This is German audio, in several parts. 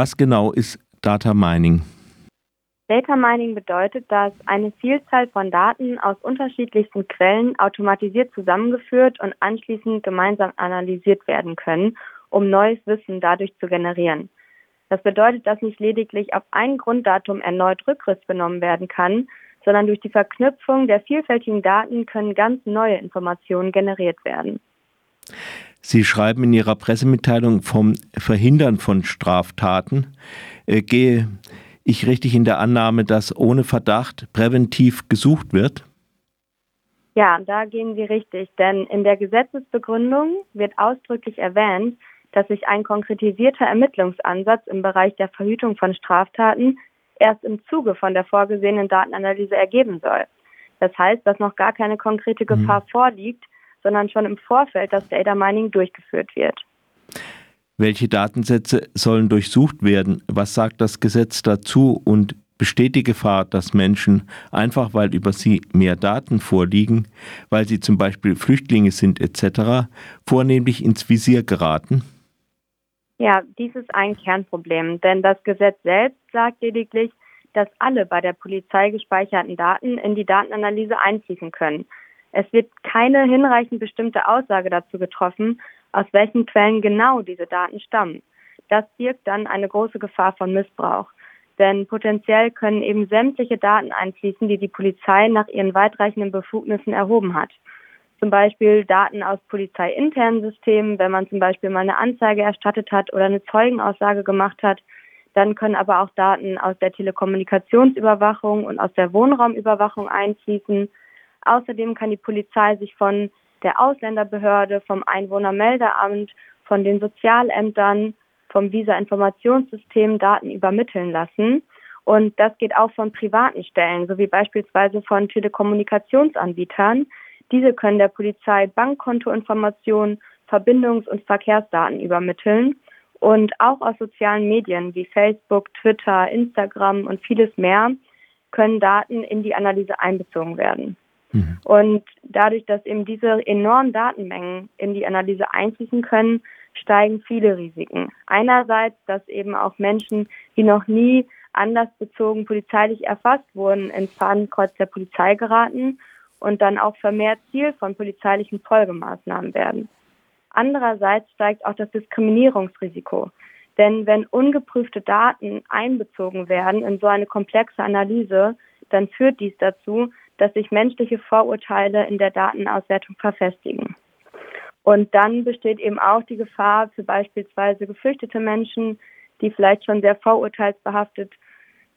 Was genau ist Data Mining? Data Mining bedeutet, dass eine Vielzahl von Daten aus unterschiedlichsten Quellen automatisiert zusammengeführt und anschließend gemeinsam analysiert werden können, um neues Wissen dadurch zu generieren. Das bedeutet, dass nicht lediglich auf ein Grunddatum erneut Rückgriff genommen werden kann, sondern durch die Verknüpfung der vielfältigen Daten können ganz neue Informationen generiert werden. Sie schreiben in Ihrer Pressemitteilung vom Verhindern von Straftaten. Äh, gehe ich richtig in der Annahme, dass ohne Verdacht präventiv gesucht wird? Ja, da gehen Sie richtig, denn in der Gesetzesbegründung wird ausdrücklich erwähnt, dass sich ein konkretisierter Ermittlungsansatz im Bereich der Verhütung von Straftaten erst im Zuge von der vorgesehenen Datenanalyse ergeben soll. Das heißt, dass noch gar keine konkrete mhm. Gefahr mhm. vorliegt, sondern schon im Vorfeld das Data Mining durchgeführt wird. Welche Datensätze sollen durchsucht werden? Was sagt das Gesetz dazu? Und besteht die Gefahr, dass Menschen, einfach weil über sie mehr Daten vorliegen, weil sie zum Beispiel Flüchtlinge sind etc., vornehmlich ins Visier geraten? Ja, dies ist ein Kernproblem, denn das Gesetz selbst sagt lediglich, dass alle bei der Polizei gespeicherten Daten in die Datenanalyse einfließen können. Es wird keine hinreichend bestimmte Aussage dazu getroffen, aus welchen Quellen genau diese Daten stammen. Das birgt dann eine große Gefahr von Missbrauch. Denn potenziell können eben sämtliche Daten einfließen, die die Polizei nach ihren weitreichenden Befugnissen erhoben hat zum Beispiel Daten aus polizeiinternen Systemen, wenn man zum Beispiel mal eine Anzeige erstattet hat oder eine Zeugenaussage gemacht hat. Dann können aber auch Daten aus der Telekommunikationsüberwachung und aus der Wohnraumüberwachung einfließen. Außerdem kann die Polizei sich von der Ausländerbehörde, vom Einwohnermeldeamt, von den Sozialämtern, vom Visa-Informationssystem Daten übermitteln lassen. Und das geht auch von privaten Stellen, sowie beispielsweise von Telekommunikationsanbietern, diese können der Polizei Bankkontoinformationen, Verbindungs- und Verkehrsdaten übermitteln und auch aus sozialen Medien wie Facebook, Twitter, Instagram und vieles mehr können Daten in die Analyse einbezogen werden. Mhm. Und dadurch, dass eben diese enormen Datenmengen in die Analyse einfließen können, steigen viele Risiken. Einerseits, dass eben auch Menschen, die noch nie anlassbezogen polizeilich erfasst wurden, ins Fadenkreuz der Polizei geraten und dann auch vermehrt Ziel von polizeilichen Folgemaßnahmen werden. Andererseits steigt auch das Diskriminierungsrisiko. Denn wenn ungeprüfte Daten einbezogen werden in so eine komplexe Analyse, dann führt dies dazu, dass sich menschliche Vorurteile in der Datenauswertung verfestigen. Und dann besteht eben auch die Gefahr für beispielsweise geflüchtete Menschen, die vielleicht schon sehr vorurteilsbehaftet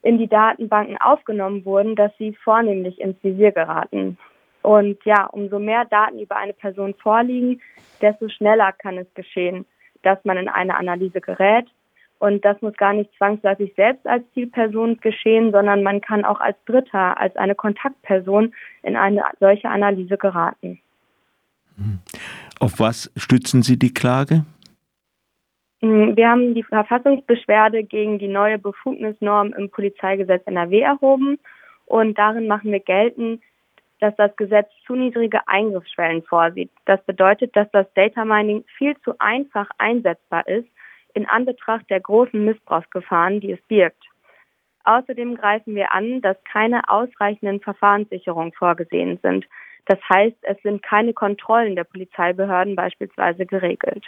in die Datenbanken aufgenommen wurden, dass sie vornehmlich ins Visier geraten. Und ja, umso mehr Daten über eine Person vorliegen, desto schneller kann es geschehen, dass man in eine Analyse gerät. Und das muss gar nicht zwangsläufig selbst als Zielperson geschehen, sondern man kann auch als Dritter, als eine Kontaktperson in eine solche Analyse geraten. Auf was stützen Sie die Klage? Hm, wir haben die Verfassungsbeschwerde gegen die neue Befugnisnorm im Polizeigesetz NRW erhoben und darin machen wir geltend, dass das Gesetz zu niedrige Eingriffsschwellen vorsieht. Das bedeutet, dass das Data Mining viel zu einfach einsetzbar ist in Anbetracht der großen Missbrauchsgefahren, die es birgt. Außerdem greifen wir an, dass keine ausreichenden Verfahrenssicherungen vorgesehen sind. Das heißt, es sind keine Kontrollen der Polizeibehörden beispielsweise geregelt.